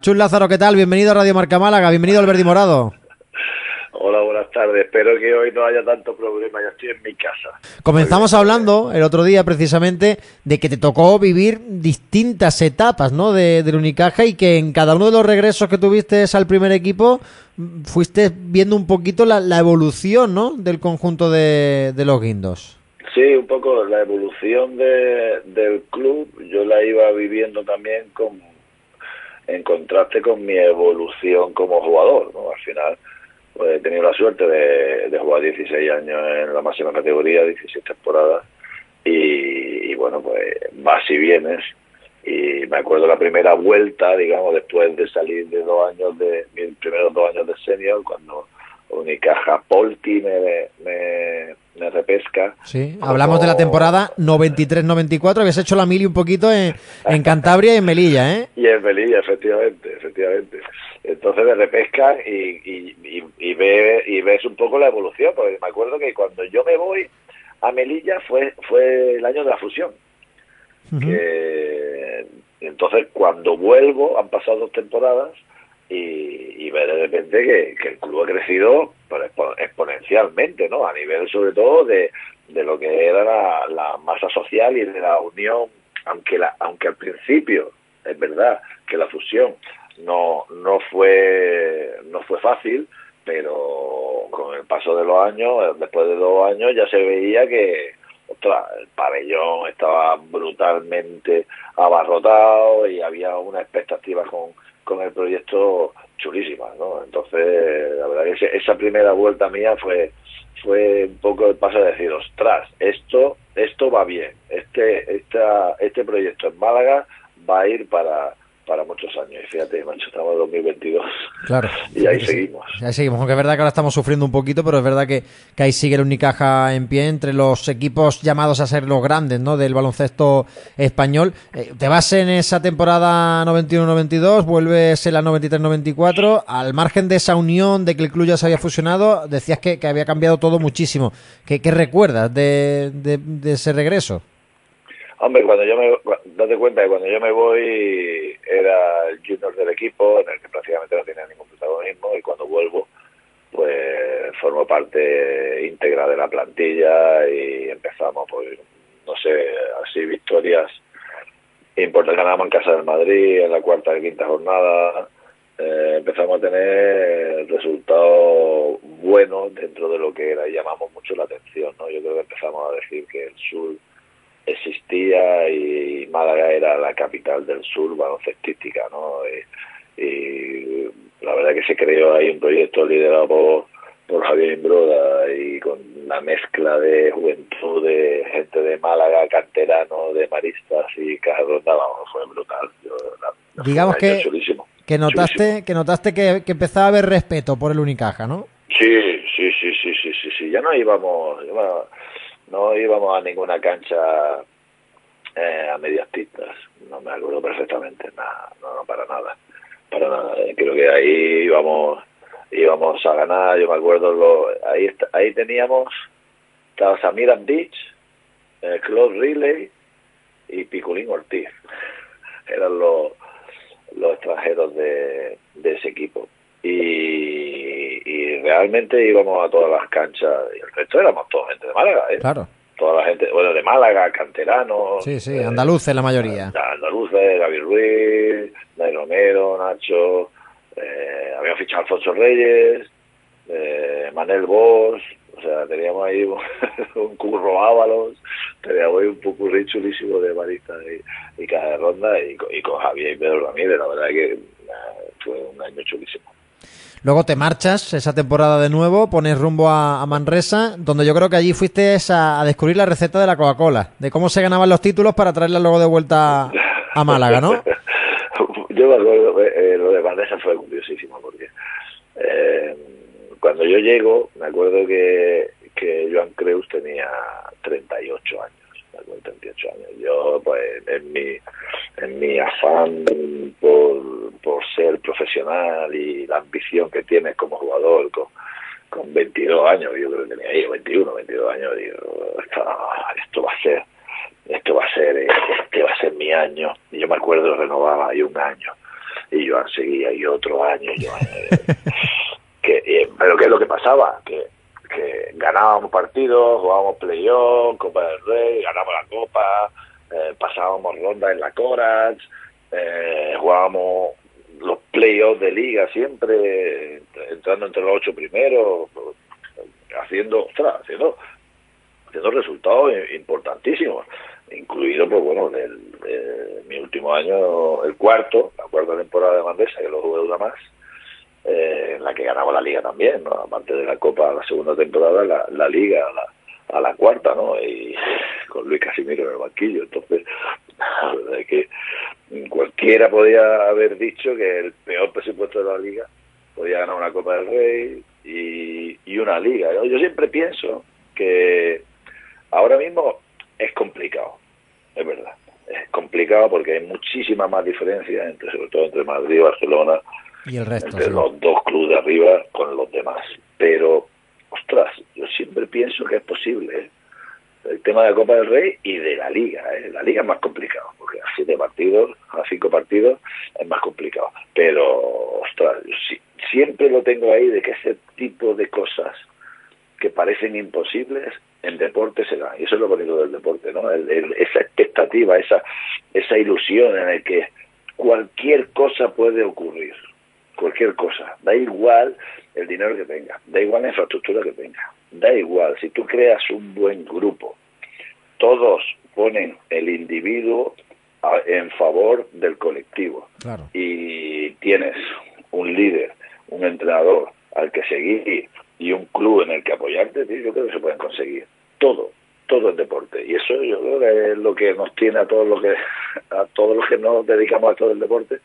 Chus Lázaro, ¿qué tal? Bienvenido a Radio Marca Málaga, bienvenido al Verdi Morado. Hola, buenas tardes. Espero que hoy no haya tanto problema, ya estoy en mi casa. Comenzamos hablando el otro día precisamente de que te tocó vivir distintas etapas ¿no? de, del Unicaja y que en cada uno de los regresos que tuviste al primer equipo fuiste viendo un poquito la, la evolución ¿no? del conjunto de, de, los guindos. Sí, un poco la evolución de, del club yo la iba viviendo también con en contraste con mi evolución como jugador. ¿no? Al final pues, he tenido la suerte de, jugar 16 años en la máxima categoría, 16 temporadas, y, y, bueno, pues vas y vienes. Y me acuerdo la primera vuelta, digamos, después de salir de dos años de, mis primeros dos años de senior, cuando Unicaja Polti me, me, me repesca. Sí, hablamos de la temporada 93-94, habías hecho la mili un poquito en, en, Cantabria y en Melilla, ¿eh? Y en Melilla, efectivamente, efectivamente. Entonces me repesca y, y, y, y, ve, y ves un poco la evolución, porque me acuerdo que cuando yo me voy a Melilla fue, fue el año de la fusión. Uh -huh. que, entonces cuando vuelvo, han pasado dos temporadas, y, y ver de repente que, que, el club ha crecido exponencialmente, ¿no? A nivel sobre todo de, de lo que era la, la, masa social y de la unión, aunque la, aunque al principio es verdad que la fusión no no fue no fue fácil, pero con el paso de los años, después de dos años ya se veía que ostras, el pabellón estaba brutalmente abarrotado y había una expectativa con con el proyecto chulísima, ¿no? Entonces, la verdad que esa primera vuelta mía fue fue un poco el paso de decir, ostras, esto esto va bien, este esta, este proyecto en Málaga va a ir para para muchos años. Y fíjate, macho, estamos en 2022. Claro. y ahí seguimos. Sí. Ahí seguimos. Aunque es verdad que ahora estamos sufriendo un poquito, pero es verdad que, que ahí sigue el Unicaja en pie entre los equipos llamados a ser los grandes, ¿no? Del baloncesto español. Eh, te vas en esa temporada 91-92, vuelves en la 93-94. Al margen de esa unión, de que el club ya se había fusionado, decías que, que había cambiado todo muchísimo. ¿Qué, qué recuerdas de, de, de ese regreso? Hombre, cuando yo me date cuenta que cuando yo me voy era el junior del equipo, en el que prácticamente no tenía ningún protagonismo, y cuando vuelvo, pues formo parte íntegra de la plantilla y empezamos, pues, no sé, así victorias importantes. Ganamos en casa del Madrid en la cuarta y quinta jornada. Eh, empezamos a tener resultados buenos dentro de lo que era llamamos mucho la atención, ¿no? Yo creo que empezamos a decir que el sur existía y Málaga era la capital del sur baloncestística, ¿no? Y, y, la verdad que se creó ahí un proyecto liderado por, por Javier Imbroda y con la mezcla de juventud de gente de Málaga, canterano, de maristas y Cajarronda, vamos, fue brutal. Yo, la, Digamos que, chulísimo, que notaste, chulísimo. que notaste que, que empezaba a haber respeto por el Unicaja, ¿no? Sí, sí, sí, sí, sí, sí, sí. ya no íbamos, bueno, no íbamos a ninguna cancha eh, a medias tintas, no me acuerdo perfectamente, nada, no, no, para nada, para nada. Creo que ahí íbamos, íbamos a ganar, yo me acuerdo, lo, ahí ahí teníamos, estaba Samir Beach, eh, Claude Riley y Piculín Ortiz, eran los, los extranjeros de, de ese equipo. Y, y, realmente íbamos a todas las canchas y el resto éramos toda gente de Málaga, ¿eh? Claro. Toda la gente, bueno, de Málaga, canteranos. Sí, sí, andaluces la mayoría. Eh, andaluces, David Ruiz, Dai Romero, Nacho, eh, habíamos fichado Alfonso Reyes, eh, Manel Bosch, o sea, teníamos ahí un, un curro Ábalos, teníamos ahí un pupurrí chulísimo de Marista y, y cada ronda y, y, con Javier y Pedro Ramírez, la verdad que fue un año chulísimo. Luego te marchas esa temporada de nuevo, pones rumbo a, Manresa, donde yo creo que allí fuiste a, descubrir la receta de la Coca-Cola, de cómo se ganaban los títulos para traerla luego de vuelta a Málaga, ¿no? yo me acuerdo, eh, lo de Manresa fue curiosísimo, porque eh, cuando yo llego, me acuerdo que, que Joan Creus tenía 38 años. 38 años. Yo, pues, en mi, en mi afán por, por ser profesional y la ambición que tienes como jugador con, con 22 años, yo creo que tenía ahí 21, 22 años, digo, esto, esto va a ser, esto va a ser, este va a ser mi año. Y yo me acuerdo, renovaba ahí un año. y Joan seguía y otro año Joan, que, pero qué es lo que pasaba que, que ganábamos partidos jugábamos playoff Copa del Rey ganábamos la Copa eh, pasábamos rondas en la Coras eh, jugábamos los playoffs de liga siempre entrando entre los ocho primeros haciendo ostras, haciendo haciendo resultados importantísimos incluido, pues bueno, del, mi último año, el cuarto, la cuarta temporada de Mandesa, que lo jugué una más, eh, en la que ganaba la liga también, ¿no? aparte de la Copa, la segunda temporada, la, la liga, la, a la cuarta, ¿no? Y con Luis Casimiro en el banquillo. Entonces, la verdad es que cualquiera podía haber dicho que el peor presupuesto de la liga podía ganar una Copa del Rey y, y una liga. Yo siempre pienso que ahora mismo es complicado, es verdad. Es complicado porque hay muchísima más diferencia, entre, sobre todo entre Madrid y Barcelona, y el resto, entre los dos clubes de arriba con los demás. Pero, ostras, yo siempre pienso que es posible. ¿eh? El tema de la Copa del Rey y de la Liga. ¿eh? La Liga es más complicado, porque a siete partidos, a cinco partidos, es más complicado. Pero, ostras, siempre lo tengo ahí de que ese tipo de cosas que parecen imposibles en deporte se dan. Y eso es lo bonito del deporte, ¿no? esa expectativa, esa, esa ilusión en el que cualquier cosa puede ocurrir. Cualquier cosa. Da igual el dinero que tenga, da igual la infraestructura que tenga, da igual. Si tú creas un buen grupo, todos ponen el individuo en favor del colectivo. Y tienes un líder, un entrenador al que seguir, y un club en el que apoyarte, yo creo que se pueden conseguir todo, todo el deporte. Y eso yo creo que es lo que nos tiene a todos los que, a todos los que nos dedicamos a todo el deporte,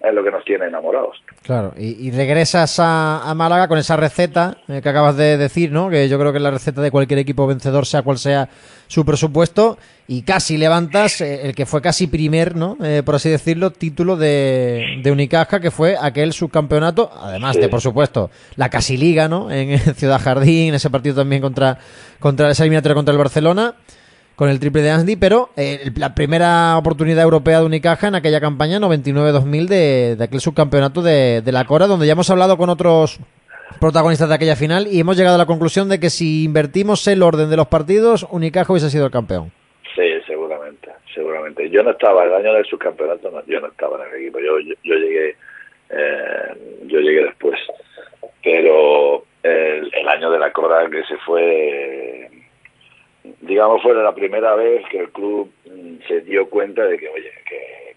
es lo que nos tiene enamorados. Claro, y, regresas a, Málaga con esa receta eh, que acabas de decir, ¿no? Que yo creo que es la receta de cualquier equipo vencedor, sea cual sea su presupuesto, y casi levantas eh, el que fue casi primer, ¿no? Eh, por así decirlo, título de, de Unicaja, que fue aquel subcampeonato, además de, por supuesto, la casi liga, ¿no? En Ciudad Jardín, ese partido también contra, contra esa eliminatoria contra el Barcelona con el triple de Andy, pero eh, la primera oportunidad europea de Unicaja en aquella campaña 99-2000 de, de, aquel subcampeonato de, de, la Cora, donde ya hemos hablado con otros protagonistas de aquella final y hemos llegado a la conclusión de que si invertimos el orden de los partidos, Unicaja hubiese sido el campeón. Sí, seguramente, seguramente. Yo no estaba, el año del subcampeonato, yo no estaba en el equipo, yo, yo, llegué eh, yo llegué después, pero el año de la Cora que se fue digamos, fue la primera vez que el club mm, se dio cuenta de que, oye,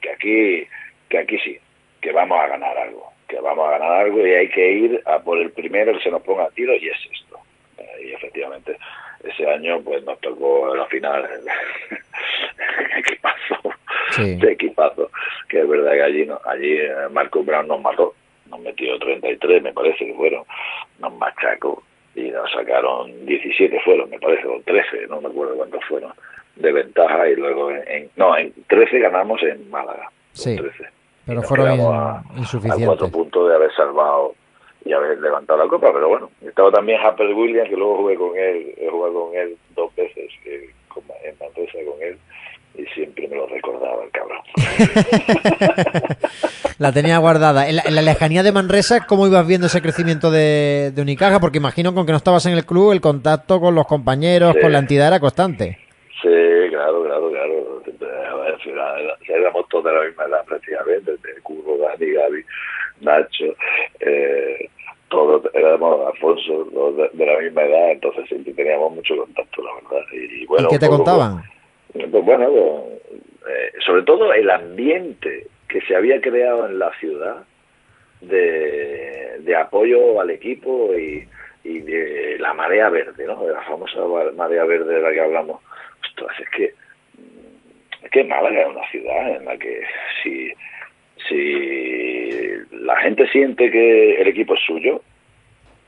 que, aquí, que aquí sí, que vamos a ganar algo, que vamos a ganar algo y hay que ir a por el primero que se nos ponga a tiro y es esto. Eh, y efectivamente, ese año pues nos tocó la final equipazo, sí. de equipazo, que es verdad que allí, no, allí eh, Marco Brown nos mató, nos metió 33 me parece que fueron, nos machacó y nos sacaron 17 fueron, me parece, o 13, no me acuerdo cuántos fueron, de ventaja y luego en, no, en 13 ganamos en Málaga. Sí, 13. pero fueron a, insuficientes. A cuatro puntos de haber salvado y haber levantado la copa, pero bueno, estaba también Harper Williams, que luego jugué con él, he jugado con él dos veces eh, en Manresa con él, y siempre me lo recordaba el cabrón. la tenía guardada. En la, lejanía de Manresa, ¿cómo ibas viendo ese crecimiento de, de, Unicaja? Porque imagino con que no estabas en el club, el contacto con los compañeros, con la entidad era constante. Sí, claro, claro, claro. Éramos todos de la misma edad prácticamente, de Curro, Dani, Gaby, Nacho, eh, todos éramos Alfonso, de, la misma edad, entonces siempre teníamos mucho contacto, la verdad. Y, bueno, ¿Y qué te contaban? Pues bueno, eh, sobre todo el ambiente que se había creado en la ciudad de, apoyo al equipo y, y, de la marea verde, ¿no? De la famosa marea verde de la que hablamos. Ostras, es que, es que Málaga es una ciudad en la que si, si la gente siente que el equipo es suyo,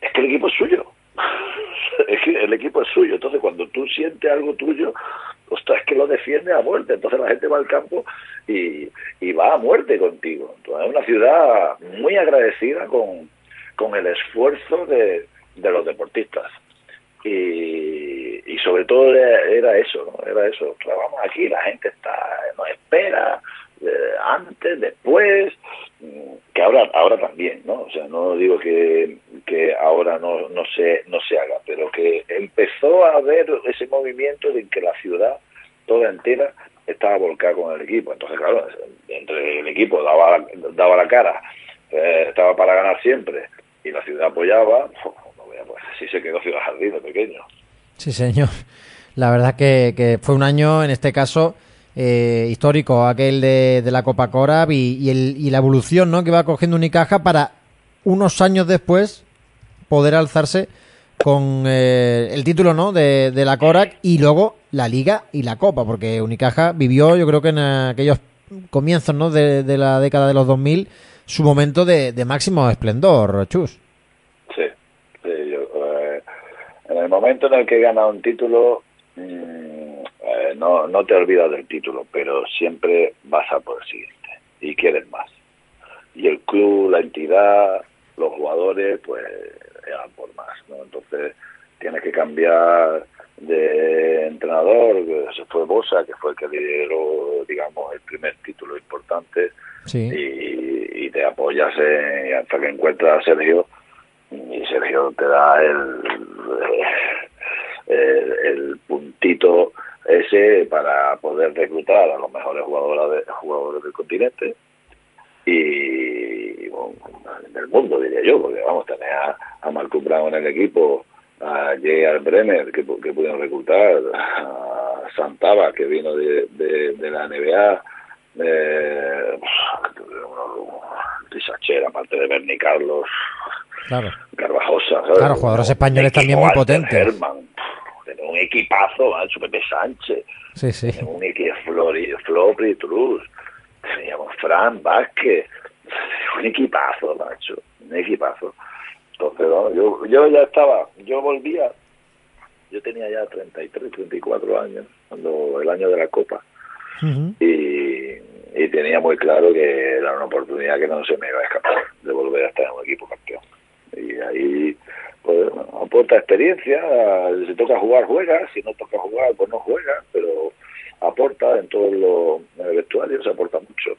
es que el equipo es suyo. es que el equipo es suyo. Entonces, cuando tú sientes algo tuyo, ostras, es que lo defiende a muerte. Entonces la gente va al campo y, y va a muerte contigo. Entonces, es una ciudad muy agradecida con, con el esfuerzo de, de los deportistas. Y, y sobre todo era, eso, ¿no? Era eso. Vamos aquí, la gente está, nos espera, antes, después, mm, que ahora ahora también, ¿no? O sea, no digo que, que ahora no, no, se, no se haga, pero que empezó a haber ese movimiento de que la ciudad toda entera estaba volcada con el equipo. Entonces, claro, entre el equipo daba, daba la cara, eh, estaba para ganar siempre, y la ciudad apoyaba, pues así se quedó Ciudad Jardín de pequeño. Sí, señor. La verdad que, que fue un año, en este caso, eh, histórico, aquel de, la Copa Corab y, el, y, la evolución ¿no? que va cogiendo Unicaja para unos años después poder alzarse con eh, el título ¿no? de, la Corac y luego la Liga y la Copa, porque Unicaja vivió, yo creo que en aquellos comienzos ¿no? de, la década de los 2000, su momento de, máximo esplendor, Chus. Sí, eh, en el momento en el que gana un título, mm, eh, no, no te olvidas del título, pero siempre vas a por el siguiente y quieres más. Y el club, la entidad, los jugadores, pues eran por más, ¿no? Entonces tienes que cambiar de entrenador, se fue Bosa, que fue el que lideró, digamos, el primer título importante, y, te apoyas hasta que encuentras a Sergio, y Sergio te da el, el, puntito ese para poder reclutar a los mejores jugadores, jugadores del continente y, del mundo, diría yo, porque vamos, tener a, a Marcus Brown en el equipo, a J.R. Brenner, que, que pudieron reclutar, a Santaba, que vino de, de, la NBA, eh, aparte de Bernie Carlos, claro. Carvajosa, Claro, jugadores españoles también muy potentes. Herman, equipazo, su Pepe Sánchez, sí, sí. un equipo Flori, Flori Truz, teníamos Fran Vázquez, un equipazo, macho, un equipazo. Entonces, yo, yo ya estaba, yo volvía, yo tenía ya 33, 34 años, cuando el año de la Copa, y, y tenía muy claro que era una oportunidad que no se me iba a escapar de volver a estar en un equipo campeón. Y ahí pues aporta experiencia, si toca jugar juega, si no toca jugar pues no juega, pero aporta en todos los vestuarios, aporta mucho.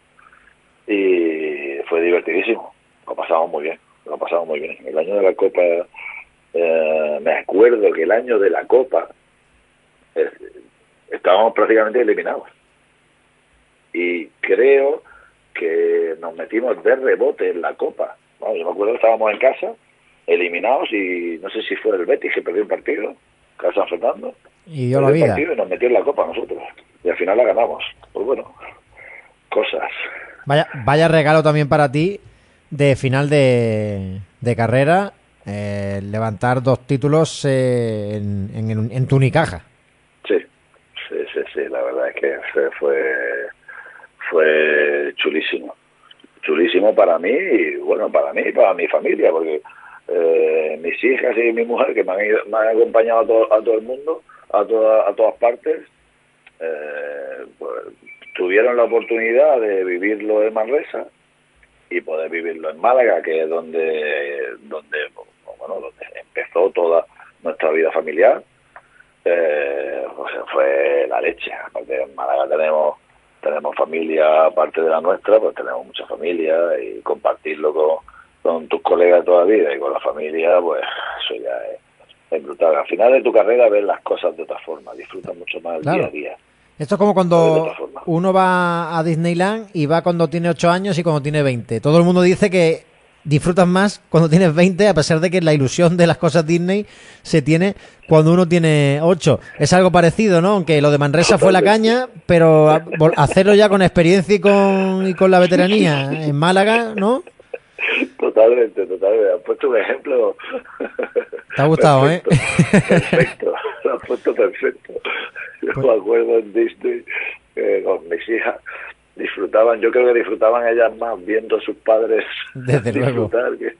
Y fue divertidísimo, lo pasamos muy bien, lo pasamos muy bien. El año de la Copa, eh, me acuerdo que el año de la Copa eh, estábamos prácticamente eliminados. Y creo que nos metimos de rebote en la Copa. Yo me acuerdo que estábamos en casa, eliminados, y no sé si fue el Betis que perdió un partido, Casa San Fernando. Y dio la vida. y nos metió en la Copa nosotros y al final la ganamos. Pues bueno, cosas. Vaya, vaya regalo también para ti de final de, de carrera, eh, levantar dos títulos eh, en, en, en, tu Unicaja. Sí, sí, sí, sí, la verdad es que fue, fue chulísimo. Chulísimo para mí y bueno, para mí y para mi familia, porque eh, mis hijas y mi mujer que me han, me han acompañado a todo, a todo el mundo, a, toda, a todas partes, eh, pues, tuvieron la oportunidad de vivirlo en Manresa y poder vivirlo en Málaga, que es donde, donde, bueno, donde empezó toda nuestra vida familiar. Eh, pues fue la leche. Aparte en Málaga tenemos tenemos familia aparte de la nuestra, pues tenemos mucha familia y compartirlo con, con tus colegas toda la vida y con la familia, pues eso ya es, brutal. Al final de tu carrera ves las cosas de otra forma, disfrutas mucho más el día a día. Esto es como cuando uno va a Disneyland y va cuando tiene 8 años y cuando tiene 20. Todo el mundo dice que disfrutas más cuando tienes 20, a pesar de que la ilusión de las cosas Disney se tiene cuando uno tiene 8. Es algo parecido, ¿no? Aunque lo de Manresa fue la caña, pero hacerlo ya con experiencia y con, y con la veteranía en Málaga, ¿no? Totalmente, totalmente. Has puesto un ejemplo. Te ha gustado, ¿eh? Perfecto, lo has puesto perfecto. Yo pues me acuerdo en Disney eh, con mis hijas disfrutaban, yo creo que disfrutaban ellas más viendo a sus padres Desde disfrutar luego.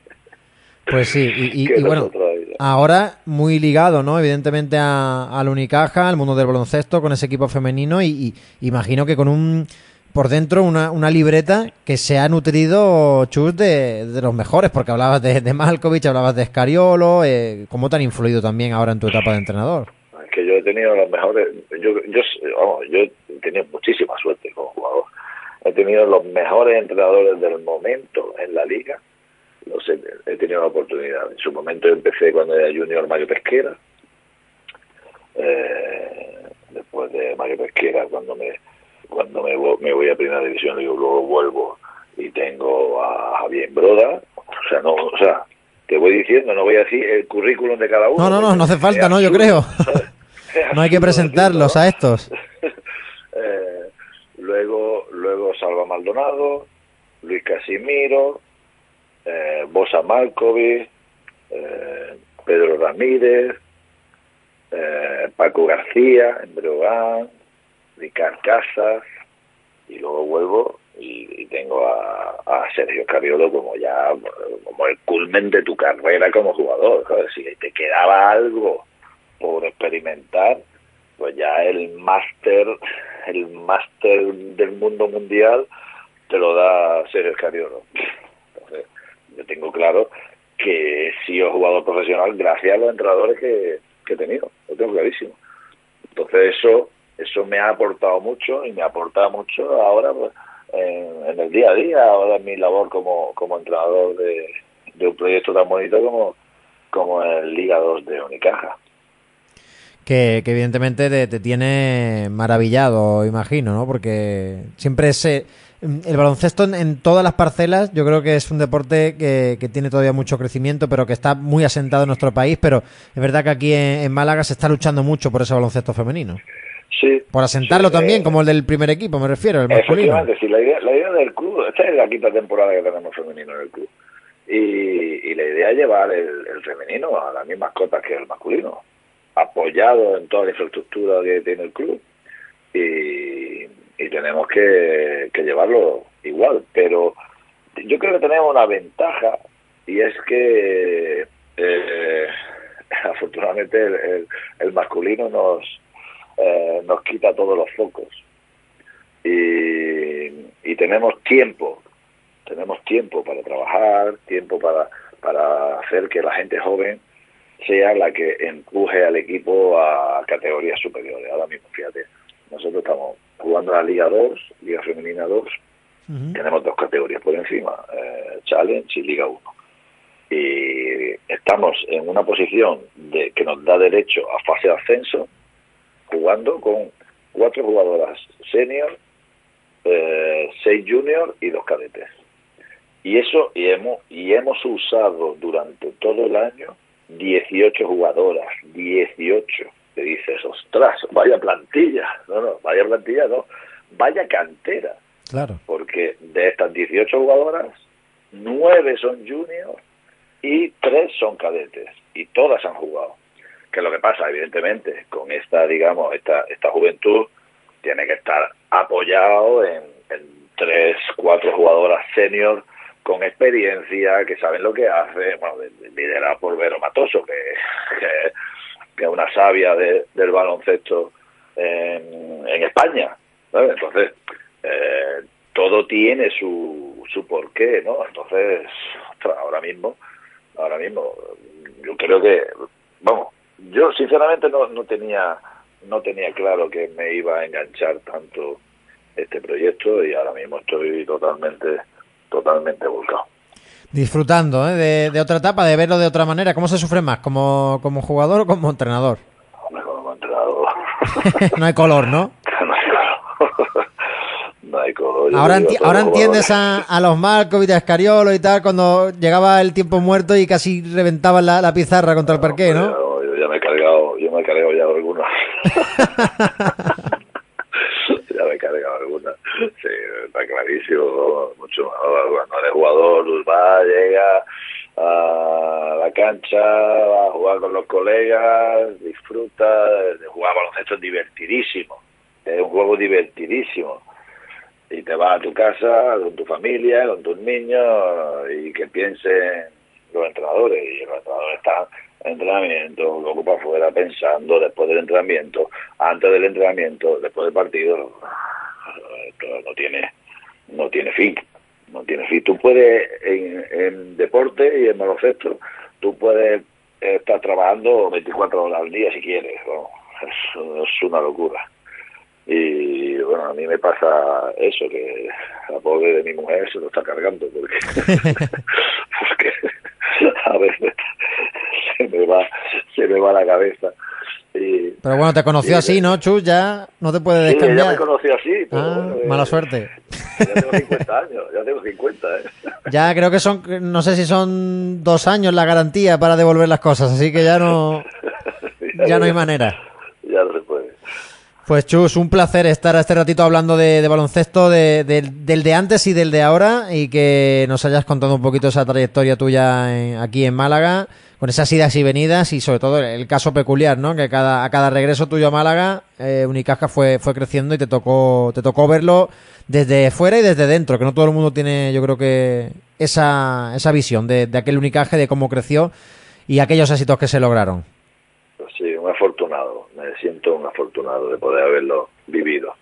Pues sí, y, bueno, ahora muy ligado, ¿no? Evidentemente a, Unicaja, al mundo del baloncesto, con ese equipo femenino y, imagino que con un por dentro una, una libreta que se ha nutrido, Chus, de, de los mejores, porque hablabas de, de Malkovich, hablabas de Scariolo, eh, ¿cómo te han influido también ahora en tu etapa de entrenador? Es que yo he tenido los mejores, yo, yo, yo he tenido muchísima suerte como jugador. he tenido los mejores entrenadores del momento en la liga, los he, tenido la oportunidad. En su momento empecé cuando era junior Mario Pesquera, eh, después de Mario Pesquera cuando me cuando me, me voy a primera división y luego vuelvo y tengo a Javier Broda, o sea, no, o sea, te voy diciendo, no voy a decir el currículum de cada uno. No, no, no, no hace falta, no, yo creo. no hay que presentarlos a estos. eh, luego, luego Salva Maldonado, Luis Casimiro, eh, Bosa Malkovic, eh, Pedro Ramírez, eh, Paco García, en Casas, y luego vuelvo y, tengo a, Sergio Cariolo como ya como el culmen de tu carrera como jugador. Si te quedaba algo por experimentar, pues ya el máster, el máster del mundo mundial te lo da Sergio Cariolo. Entonces, yo tengo claro que he sido jugador profesional gracias a los entrenadores que he tenido, lo tengo clarísimo. Entonces eso eso me ha aportado mucho y me aporta mucho ahora pues, en, el día a día, ahora en mi labor como, como entrenador de, un proyecto tan bonito como, como el Liga 2 de Unicaja. Que, que evidentemente te, tiene maravillado, imagino, ¿no? Porque siempre ese el baloncesto en, todas las parcelas yo creo que es un deporte que, que, tiene todavía mucho crecimiento, pero que está muy asentado en nuestro país, pero es verdad que aquí en Málaga se está luchando mucho por ese baloncesto femenino. Sí, por asentarlo sí, también, eh, como el del primer equipo, me refiero, el masculino. Sí, la idea, la idea del club, esta es la quinta temporada que tenemos femenino en el club. Y, y la idea es llevar el, el, femenino a las mismas cotas que el masculino, apoyado en toda la infraestructura que tiene el club. Y, y tenemos que, que llevarlo igual. Pero yo creo que tenemos una ventaja y es que eh, afortunadamente el, el, el masculino nos eh, nos quita todos los focos. Y, y, tenemos tiempo, tenemos tiempo para trabajar, tiempo para, para hacer que la gente joven sea la que empuje al equipo a categorías superiores. Ahora mismo, fíjate, nosotros estamos jugando la Liga 2, Liga Femenina 2, uh -huh. tenemos dos categorías por encima, eh, Challenge y Liga 1. Y estamos en una posición de que nos da derecho a fase de ascenso, jugando con cuatro jugadoras senior, eh, seis junior y dos cadetes. Y eso, y hemos, y hemos usado durante todo el año 18 jugadoras, 18. Te dices, ostras, vaya plantilla. No, no, vaya plantilla, no, vaya cantera. Claro. Porque de estas 18 jugadoras, nueve son junior y tres son cadetes. Y todas han jugado que es lo que pasa, evidentemente, con esta, digamos, esta, esta juventud, tiene que estar apoyado en, tres, cuatro jugadoras senior con experiencia, que saben lo que hace, bueno, liderada por Vero Matoso, que, que, es una sabia de, del baloncesto en, España. ¿sabes? Entonces, eh, todo tiene su, su porqué, ¿no? Entonces, ostras, ahora mismo, ahora mismo, yo creo que, sinceramente no, no tenía no tenía claro que me iba a enganchar tanto este proyecto y ahora mismo estoy totalmente totalmente volcado. Disfrutando ¿eh? de, de, otra etapa de verlo de otra manera. Cómo se sufre más como como jugador o como entrenador Hombre, como entrenador. No hay color no no hay color. No hay color ahora, enti ahora entiendes a, a, los Marcos y a Escariolo y tal cuando llegaba el tiempo muerto y casi reventaban la, la pizarra contra el parqué ¿no? no ya me he cargado, yo me he cargado ya algunas. Ya me he cargado algunas. Sí, está clarísimo. Mucho cuando eres jugador, va, llega a la cancha, va a jugar con los colegas, disfruta, jugar baloncesto es divertidísimo. Es un juego divertidísimo. Y te vas a tu casa con tu familia, con tus niños y que piensen los entrenadores. Y los entrenadores están entrenamiento, luego para afuera pensando, después del entrenamiento, antes del entrenamiento, después del partido, no tiene, no tiene fin, no tiene fin. Tú puedes, en, en deporte y en baloncesto, tú puedes estar trabajando 24 horas al día si quieres, ¿no? es, es una locura. Y bueno, a mí me pasa eso, que la pobre de mi mujer se lo está cargando, porque, porque a veces se me va, se me va la cabeza. Y, pero bueno, te conoció así, ¿no, Chus? Ya no te puede descambiar. Sí, ya me conoció así. Pero ah, mala suerte. Ya tengo 50 años, ya tengo 50, ¿eh? Ya creo que son, no sé si son dos años la garantía para devolver las cosas, así que ya no, ya no hay manera. Ya no se puede. Pues Chus, un placer estar a este ratito hablando de, baloncesto, de, del de antes y del de ahora, y que nos hayas contado un poquito esa trayectoria tuya aquí en Málaga, con esas idas y venidas, y sobre todo el caso peculiar, ¿no? Que cada, a cada regreso tuyo a Málaga, eh, Unicaja fue, fue creciendo y te tocó, te tocó verlo desde fuera y desde dentro, que no todo el mundo tiene, yo creo que, esa, esa visión de, de aquel Unicaje, de cómo creció y aquellos éxitos que se lograron sí, un afortunado, me siento un afortunado de poder haberlo vivido.